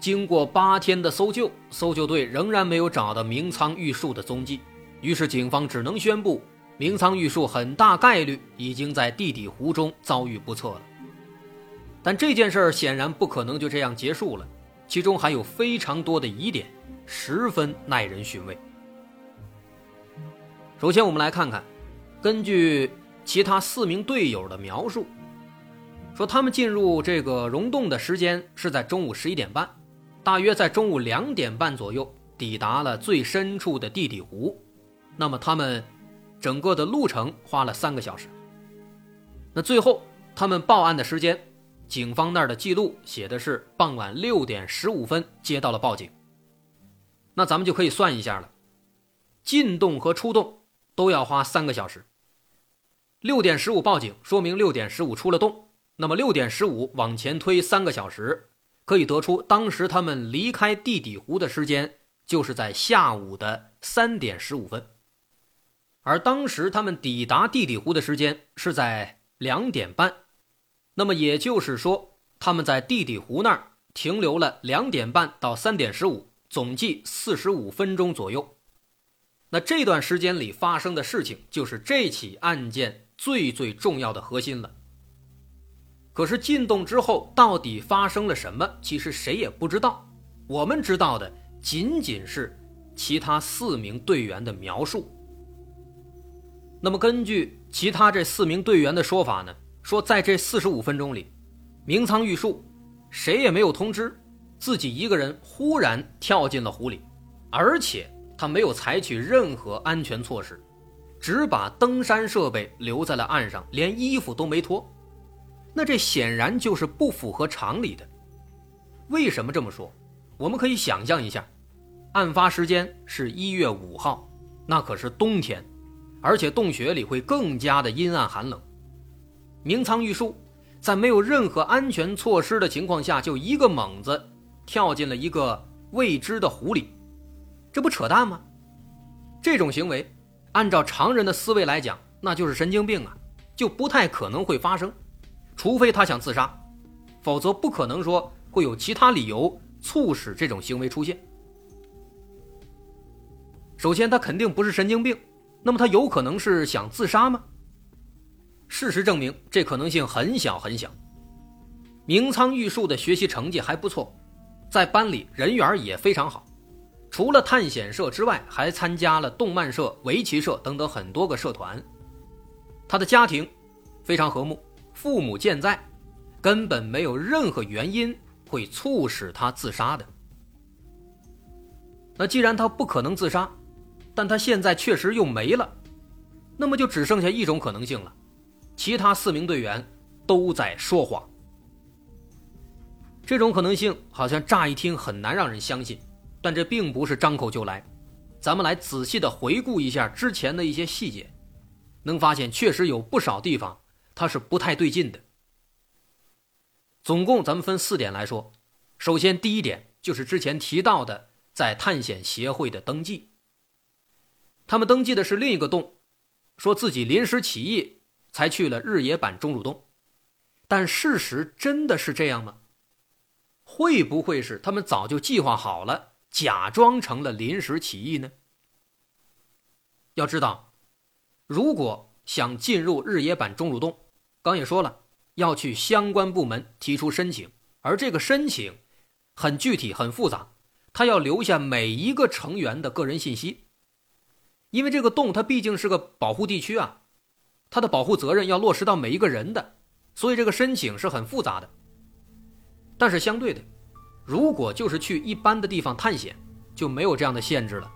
经过八天的搜救，搜救队仍然没有找到明仓玉树的踪迹，于是警方只能宣布，明仓玉树很大概率已经在地底湖中遭遇不测了。但这件事儿显然不可能就这样结束了，其中还有非常多的疑点，十分耐人寻味。首先，我们来看看，根据其他四名队友的描述，说他们进入这个溶洞的时间是在中午十一点半。大约在中午两点半左右抵达了最深处的地底湖，那么他们整个的路程花了三个小时。那最后他们报案的时间，警方那儿的记录写的是傍晚六点十五分接到了报警。那咱们就可以算一下了，进洞和出洞都要花三个小时。六点十五报警，说明六点十五出了洞，那么六点十五往前推三个小时。可以得出，当时他们离开地底湖的时间就是在下午的三点十五分，而当时他们抵达地底湖的时间是在两点半，那么也就是说，他们在地底湖那儿停留了两点半到三点十五，总计四十五分钟左右。那这段时间里发生的事情，就是这起案件最最重要的核心了。可是进洞之后到底发生了什么？其实谁也不知道。我们知道的仅仅是其他四名队员的描述。那么根据其他这四名队员的说法呢？说在这四十五分钟里，明仓玉树谁也没有通知，自己一个人忽然跳进了湖里，而且他没有采取任何安全措施，只把登山设备留在了岸上，连衣服都没脱。那这显然就是不符合常理的。为什么这么说？我们可以想象一下，案发时间是一月五号，那可是冬天，而且洞穴里会更加的阴暗寒冷。明仓玉树在没有任何安全措施的情况下，就一个猛子跳进了一个未知的湖里，这不扯淡吗？这种行为，按照常人的思维来讲，那就是神经病啊，就不太可能会发生。除非他想自杀，否则不可能说会有其他理由促使这种行为出现。首先，他肯定不是神经病，那么他有可能是想自杀吗？事实证明，这可能性很小很小。明仓玉树的学习成绩还不错，在班里人缘也非常好，除了探险社之外，还参加了动漫社、围棋社等等很多个社团。他的家庭非常和睦。父母健在，根本没有任何原因会促使他自杀的。那既然他不可能自杀，但他现在确实又没了，那么就只剩下一种可能性了：其他四名队员都在说谎。这种可能性好像乍一听很难让人相信，但这并不是张口就来。咱们来仔细的回顾一下之前的一些细节，能发现确实有不少地方。他是不太对劲的。总共咱们分四点来说，首先第一点就是之前提到的在探险协会的登记。他们登记的是另一个洞，说自己临时起意才去了日野坂钟乳洞，但事实真的是这样吗？会不会是他们早就计划好了，假装成了临时起意呢？要知道，如果想进入日野坂钟乳洞，刚也说了，要去相关部门提出申请，而这个申请很具体、很复杂，他要留下每一个成员的个人信息，因为这个洞它毕竟是个保护地区啊，它的保护责任要落实到每一个人的，所以这个申请是很复杂的。但是相对的，如果就是去一般的地方探险，就没有这样的限制了，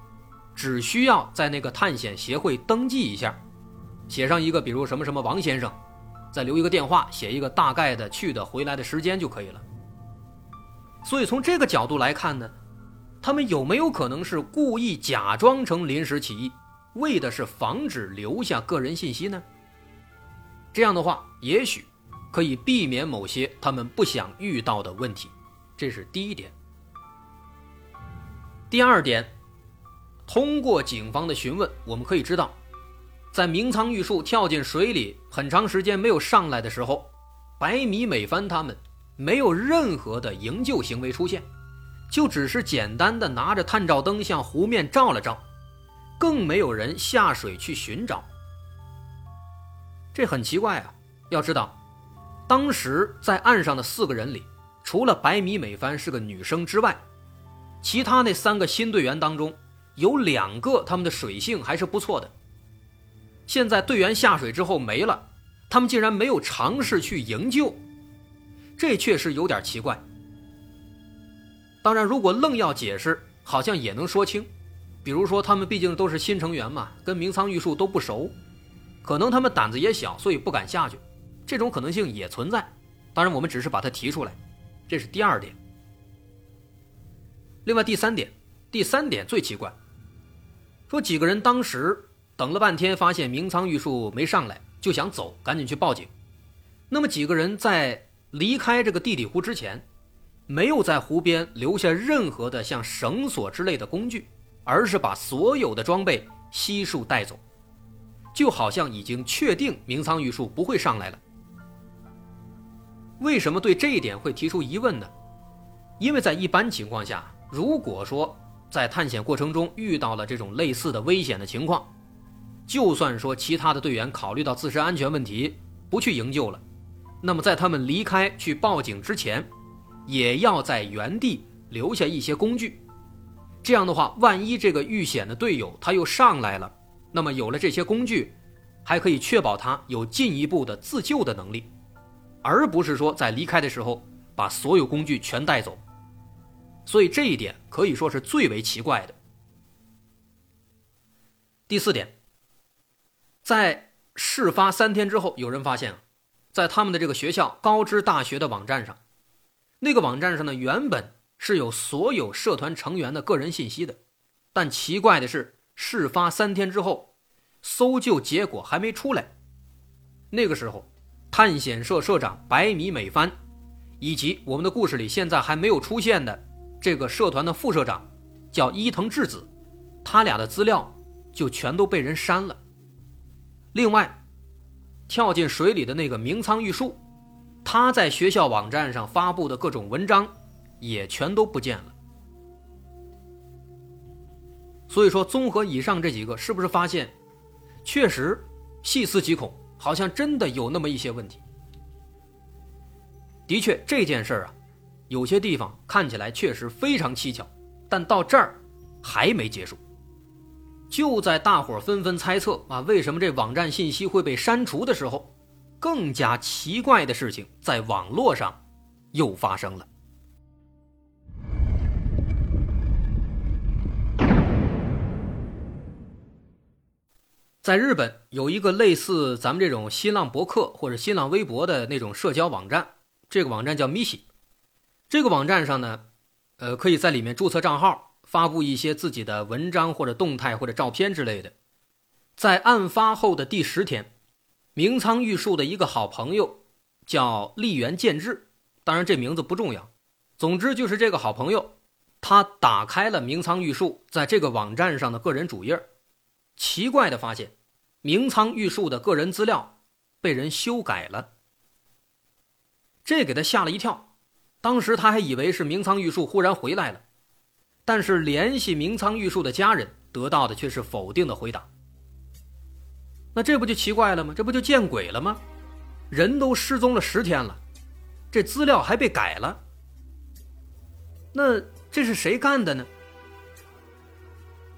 只需要在那个探险协会登记一下，写上一个比如什么什么王先生。再留一个电话，写一个大概的去的回来的时间就可以了。所以从这个角度来看呢，他们有没有可能是故意假装成临时起意，为的是防止留下个人信息呢？这样的话，也许可以避免某些他们不想遇到的问题。这是第一点。第二点，通过警方的询问，我们可以知道，在明仓玉树跳进水里很长时间没有上来的时候，白米美帆他们没有任何的营救行为出现。就只是简单的拿着探照灯向湖面照了照，更没有人下水去寻找。这很奇怪啊！要知道，当时在岸上的四个人里，除了白米美帆是个女生之外，其他那三个新队员当中，有两个他们的水性还是不错的。现在队员下水之后没了，他们竟然没有尝试去营救，这确实有点奇怪。当然，如果愣要解释，好像也能说清。比如说，他们毕竟都是新成员嘛，跟明仓玉树都不熟，可能他们胆子也小，所以不敢下去。这种可能性也存在。当然，我们只是把它提出来，这是第二点。另外，第三点，第三点最奇怪，说几个人当时等了半天，发现明仓玉树没上来，就想走，赶紧去报警。那么几个人在离开这个地底湖之前。没有在湖边留下任何的像绳索之类的工具，而是把所有的装备悉数带走，就好像已经确定明仓玉树不会上来了。为什么对这一点会提出疑问呢？因为在一般情况下，如果说在探险过程中遇到了这种类似的危险的情况，就算说其他的队员考虑到自身安全问题不去营救了，那么在他们离开去报警之前。也要在原地留下一些工具，这样的话，万一这个遇险的队友他又上来了，那么有了这些工具，还可以确保他有进一步的自救的能力，而不是说在离开的时候把所有工具全带走。所以这一点可以说是最为奇怪的。第四点，在事发三天之后，有人发现，在他们的这个学校高知大学的网站上。那个网站上呢，原本是有所有社团成员的个人信息的，但奇怪的是，事发三天之后，搜救结果还没出来。那个时候，探险社社长白米美帆，以及我们的故事里现在还没有出现的这个社团的副社长，叫伊藤智子，他俩的资料就全都被人删了。另外，跳进水里的那个明仓玉树。他在学校网站上发布的各种文章，也全都不见了。所以说，综合以上这几个，是不是发现，确实细思极恐，好像真的有那么一些问题。的确，这件事儿啊，有些地方看起来确实非常蹊跷，但到这儿还没结束。就在大伙纷纷猜测啊，为什么这网站信息会被删除的时候。更加奇怪的事情在网络上又发生了。在日本有一个类似咱们这种新浪博客或者新浪微博的那种社交网站，这个网站叫 Mishi。这个网站上呢，呃，可以在里面注册账号，发布一些自己的文章或者动态或者照片之类的。在案发后的第十天。明仓玉树的一个好朋友叫立原健治，当然这名字不重要。总之就是这个好朋友，他打开了明仓玉树在这个网站上的个人主页，奇怪的发现，明仓玉树的个人资料被人修改了。这给他吓了一跳，当时他还以为是明仓玉树忽然回来了，但是联系明仓玉树的家人得到的却是否定的回答。那这不就奇怪了吗？这不就见鬼了吗？人都失踪了十天了，这资料还被改了。那这是谁干的呢？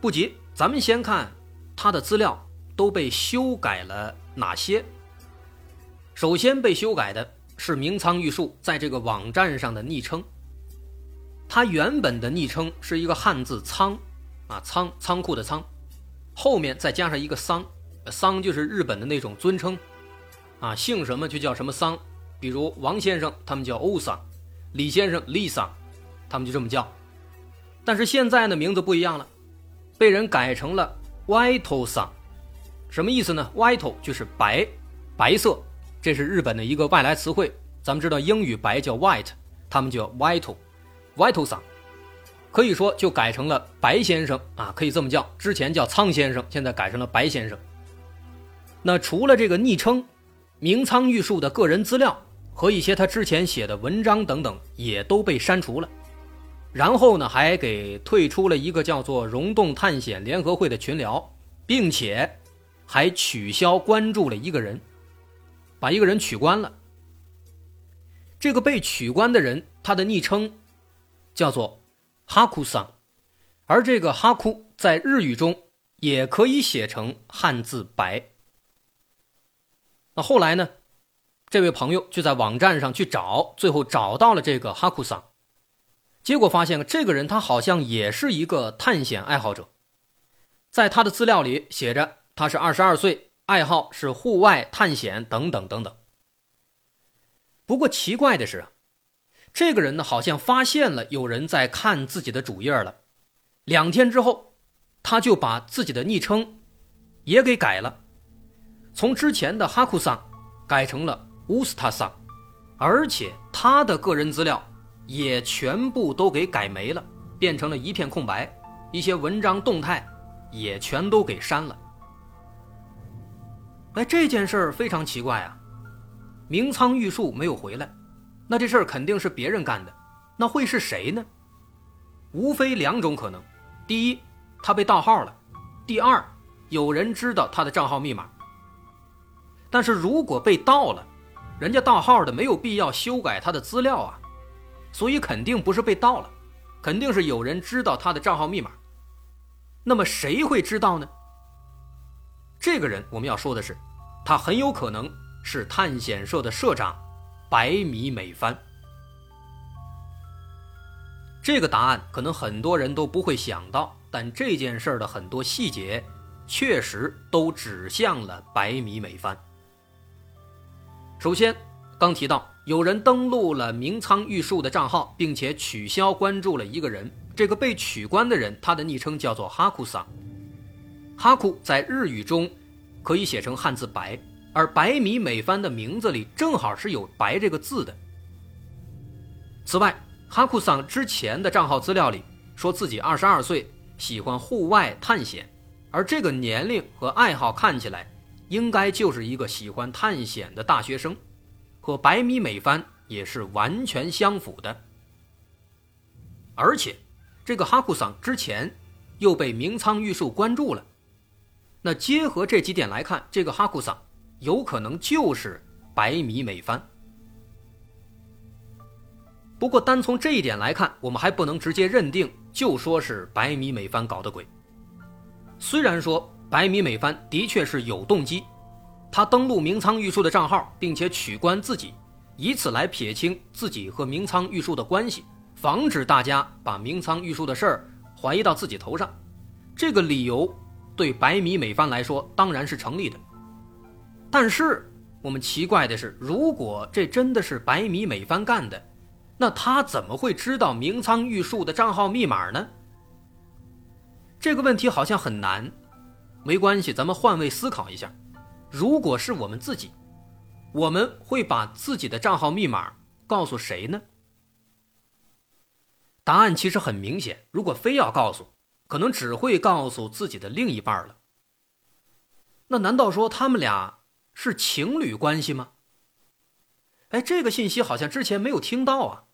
不急，咱们先看他的资料都被修改了哪些。首先被修改的是明仓玉树在这个网站上的昵称。他原本的昵称是一个汉字“仓”，啊，仓仓库的仓，后面再加上一个“桑”。桑就是日本的那种尊称，啊，姓什么就叫什么桑，比如王先生他们叫欧桑，李先生李桑，他们就这么叫。但是现在呢，名字不一样了，被人改成了 White 桑，什么意思呢？White 就是白，白色，这是日本的一个外来词汇。咱们知道英语白叫 white，他们叫 White 桑，可以说就改成了白先生啊，可以这么叫。之前叫苍先生，现在改成了白先生。那除了这个昵称，明仓玉树的个人资料和一些他之前写的文章等等也都被删除了。然后呢，还给退出了一个叫做“溶洞探险联合会”的群聊，并且还取消关注了一个人，把一个人取关了。这个被取关的人，他的昵称叫做哈库桑，而这个哈库在日语中也可以写成汉字“白”。那后来呢，这位朋友就在网站上去找，最后找到了这个哈库桑。结果发现，这个人他好像也是一个探险爱好者，在他的资料里写着他是二十二岁，爱好是户外探险等等等等。不过奇怪的是啊，这个人呢好像发现了有人在看自己的主页了，两天之后，他就把自己的昵称也给改了，从之前的哈库桑改成了乌斯塔桑，而且他的个人资料。也全部都给改没了，变成了一片空白，一些文章动态也全都给删了。哎，这件事儿非常奇怪啊！明仓玉树没有回来，那这事儿肯定是别人干的，那会是谁呢？无非两种可能：第一，他被盗号了；第二，有人知道他的账号密码。但是如果被盗了，人家盗号的没有必要修改他的资料啊。所以肯定不是被盗了，肯定是有人知道他的账号密码。那么谁会知道呢？这个人我们要说的是，他很有可能是探险社的社长白米美帆。这个答案可能很多人都不会想到，但这件事的很多细节确实都指向了白米美帆。首先，刚提到。有人登录了明仓玉树的账号，并且取消关注了一个人。这个被取关的人，他的昵称叫做哈库桑。哈库在日语中可以写成汉字“白”，而白米美帆的名字里正好是有“白”这个字的。此外，哈库桑之前的账号资料里说自己二十二岁，喜欢户外探险，而这个年龄和爱好看起来，应该就是一个喜欢探险的大学生。和白米美帆也是完全相符的，而且这个哈库桑之前又被明仓玉树关注了，那结合这几点来看，这个哈库桑有可能就是白米美帆。不过单从这一点来看，我们还不能直接认定就说是白米美帆搞的鬼。虽然说白米美帆的确是有动机。他登录明仓玉树的账号，并且取关自己，以此来撇清自己和明仓玉树的关系，防止大家把明仓玉树的事儿怀疑到自己头上。这个理由对白米美帆来说当然是成立的。但是我们奇怪的是，如果这真的是白米美帆干的，那他怎么会知道明仓玉树的账号密码呢？这个问题好像很难。没关系，咱们换位思考一下。如果是我们自己，我们会把自己的账号密码告诉谁呢？答案其实很明显，如果非要告诉，可能只会告诉自己的另一半了。那难道说他们俩是情侣关系吗？哎，这个信息好像之前没有听到啊。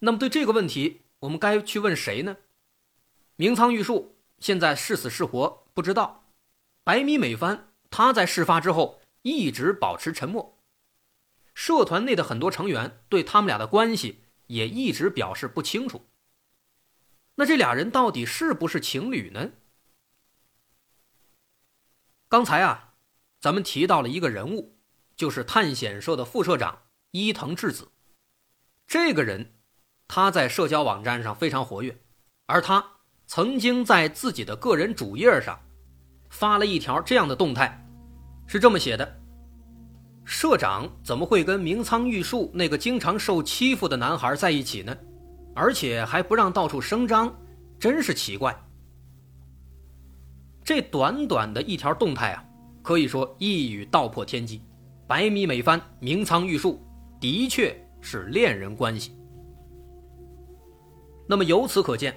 那么对这个问题，我们该去问谁呢？明仓玉树现在是死是活不知道，白米美帆。他在事发之后一直保持沉默，社团内的很多成员对他们俩的关系也一直表示不清楚。那这俩人到底是不是情侣呢？刚才啊，咱们提到了一个人物，就是探险社的副社长伊藤智子。这个人他在社交网站上非常活跃，而他曾经在自己的个人主页上发了一条这样的动态。是这么写的：社长怎么会跟明仓玉树那个经常受欺负的男孩在一起呢？而且还不让到处声张，真是奇怪。这短短的一条动态啊，可以说一语道破天机。百米美帆、明仓玉树的确是恋人关系。那么由此可见，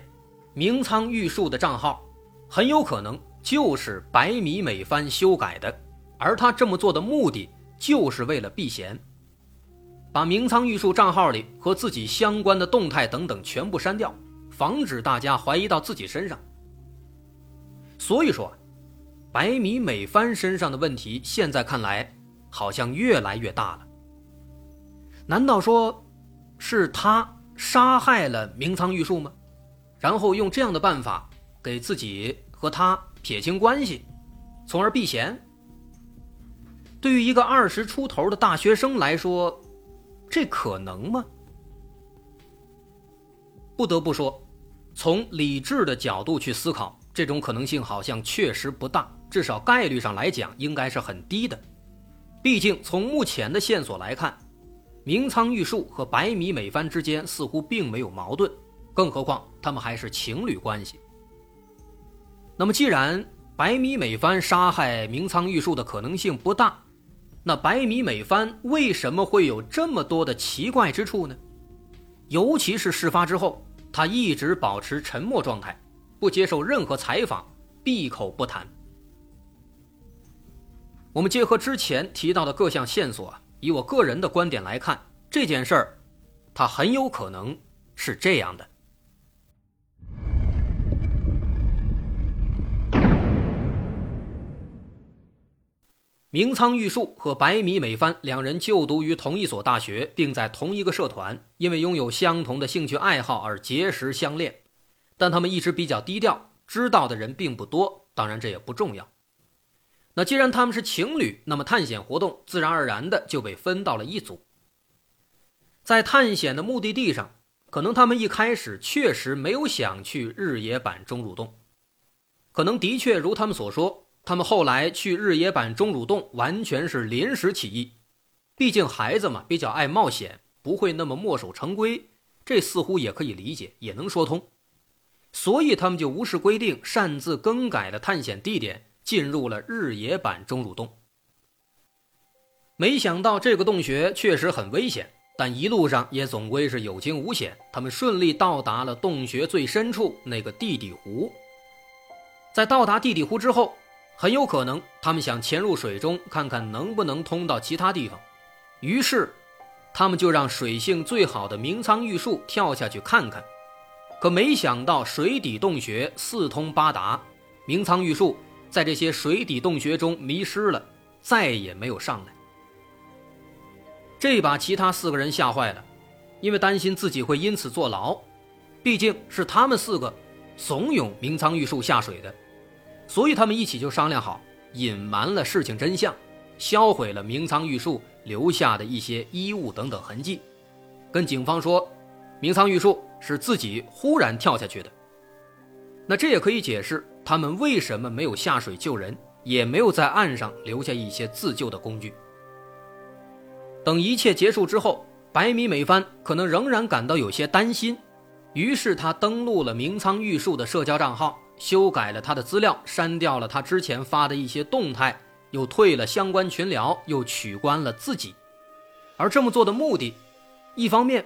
明仓玉树的账号很有可能就是百米美帆修改的，而他这么做的目的就是为了避嫌。把明仓玉树账号里和自己相关的动态等等全部删掉，防止大家怀疑到自己身上。所以说，白米美帆身上的问题现在看来好像越来越大了。难道说是他杀害了明仓玉树吗？然后用这样的办法给自己和他撇清关系，从而避嫌？对于一个二十出头的大学生来说，这可能吗？不得不说，从理智的角度去思考，这种可能性好像确实不大，至少概率上来讲应该是很低的。毕竟从目前的线索来看，明仓玉树和白米美帆之间似乎并没有矛盾，更何况他们还是情侣关系。那么，既然白米美帆杀害明仓玉树的可能性不大，那白米美帆为什么会有这么多的奇怪之处呢？尤其是事发之后，他一直保持沉默状态，不接受任何采访，闭口不谈。我们结合之前提到的各项线索，以我个人的观点来看，这件事儿，他很有可能是这样的。明仓玉树和白米美帆两人就读于同一所大学，并在同一个社团，因为拥有相同的兴趣爱好而结识相恋。但他们一直比较低调，知道的人并不多。当然，这也不重要。那既然他们是情侣，那么探险活动自然而然的就被分到了一组。在探险的目的地上，可能他们一开始确实没有想去日野坂钟乳洞，可能的确如他们所说。他们后来去日野坂钟乳洞完全是临时起意，毕竟孩子嘛比较爱冒险，不会那么墨守成规，这似乎也可以理解，也能说通。所以他们就无视规定，擅自更改了探险地点，进入了日野坂钟乳洞。没想到这个洞穴确实很危险，但一路上也总归是有惊无险。他们顺利到达了洞穴最深处那个地底湖。在到达地底湖之后。很有可能，他们想潜入水中看看能不能通到其他地方，于是，他们就让水性最好的明仓玉树跳下去看看。可没想到，水底洞穴四通八达，明仓玉树在这些水底洞穴中迷失了，再也没有上来。这把其他四个人吓坏了，因为担心自己会因此坐牢，毕竟是他们四个怂恿明仓玉树下水的。所以他们一起就商量好，隐瞒了事情真相，销毁了明仓玉树留下的一些衣物等等痕迹，跟警方说，明仓玉树是自己忽然跳下去的。那这也可以解释他们为什么没有下水救人，也没有在岸上留下一些自救的工具。等一切结束之后，白米美帆可能仍然感到有些担心，于是他登录了明仓玉树的社交账号。修改了他的资料，删掉了他之前发的一些动态，又退了相关群聊，又取关了自己。而这么做的目的，一方面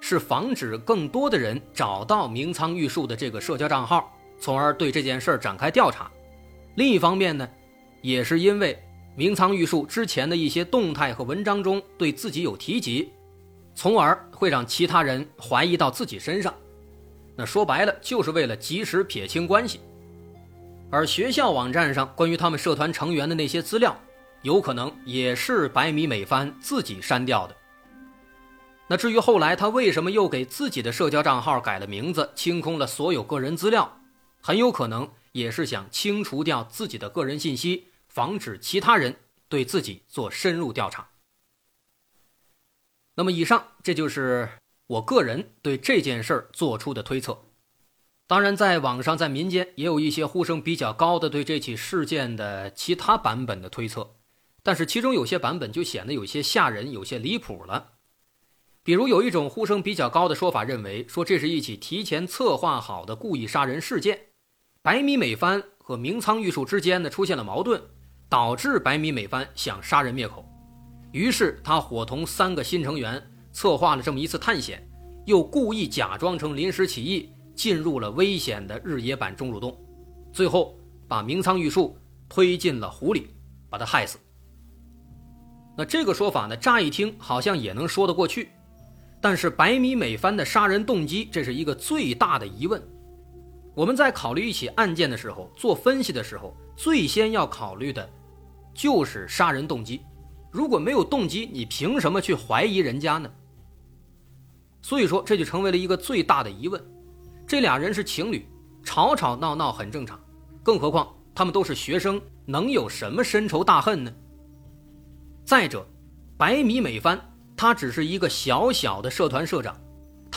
是防止更多的人找到明仓玉树的这个社交账号，从而对这件事展开调查；另一方面呢，也是因为明仓玉树之前的一些动态和文章中对自己有提及，从而会让其他人怀疑到自己身上。那说白了，就是为了及时撇清关系。而学校网站上关于他们社团成员的那些资料，有可能也是白米美帆自己删掉的。那至于后来他为什么又给自己的社交账号改了名字，清空了所有个人资料，很有可能也是想清除掉自己的个人信息，防止其他人对自己做深入调查。那么，以上这就是。我个人对这件事儿做出的推测，当然，在网上在民间也有一些呼声比较高的对这起事件的其他版本的推测，但是其中有些版本就显得有些吓人，有些离谱了。比如有一种呼声比较高的说法，认为说这是一起提前策划好的故意杀人事件，白米美帆和明仓玉树之间呢出现了矛盾，导致白米美帆想杀人灭口，于是他伙同三个新成员策划了这么一次探险，又故意假装成临时起意进入了危险的日野坂钟乳洞，最后把明仓玉树推进了湖里，把他害死。那这个说法呢，乍一听好像也能说得过去。但是白米美帆的杀人动机，这是一个最大的疑问。我们在考虑一起案件的时候，做分析的时候，最先要考虑的，就是杀人动机。如果没有动机，你凭什么去怀疑人家呢？所以说，这就成为了一个最大的疑问。这俩人是情侣，吵吵闹闹很正常，更何况他们都是学生，能有什么深仇大恨呢？再者，白米美帆。他只是一个小小的社团社长，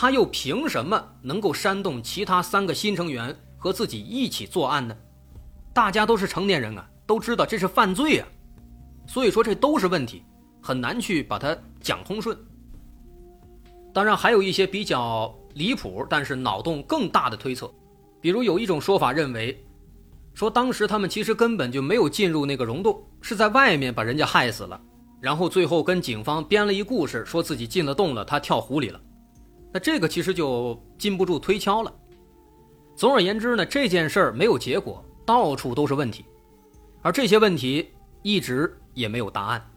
他又凭什么能够煽动其他三个新成员和自己一起作案呢？大家都是成年人啊，都知道这是犯罪啊，所以说这都是问题，很难去把它讲通顺。当然，还有一些比较离谱，但是脑洞更大的推测，比如有一种说法认为，说当时他们其实根本就没有进入那个溶洞，是在外面把人家害死了。然后最后跟警方编了一故事，说自己进了洞了，他跳湖里了。那这个其实就禁不住推敲了。总而言之呢，这件事儿没有结果，到处都是问题，而这些问题一直也没有答案。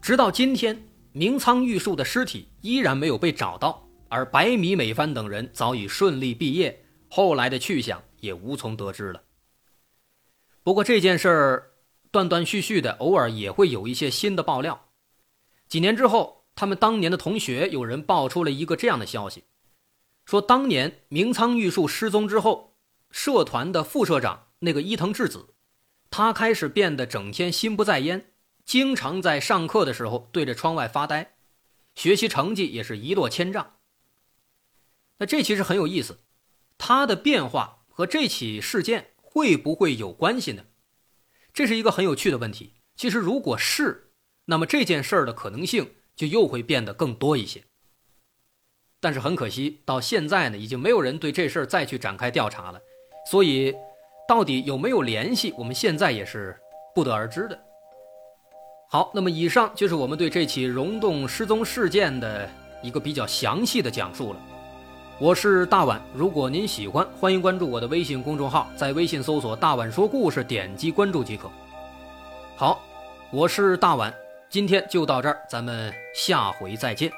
直到今天，明仓玉树的尸体依然没有被找到，而白米美帆等人早已顺利毕业，后来的去向也无从得知了。不过这件事儿。断断续续的，偶尔也会有一些新的爆料。几年之后，他们当年的同学有人爆出了一个这样的消息，说当年明仓玉树失踪之后，社团的副社长那个伊藤智子，他开始变得整天心不在焉，经常在上课的时候对着窗外发呆，学习成绩也是一落千丈。那这其实很有意思，他的变化和这起事件会不会有关系呢？这是一个很有趣的问题。其实，如果是，那么这件事儿的可能性就又会变得更多一些。但是很可惜，到现在呢，已经没有人对这事儿再去展开调查了。所以，到底有没有联系，我们现在也是不得而知的。好，那么以上就是我们对这起溶洞失踪事件的一个比较详细的讲述了。我是大碗，如果您喜欢，欢迎关注我的微信公众号，在微信搜索“大碗说故事”，点击关注即可。好，我是大碗，今天就到这儿，咱们下回再见。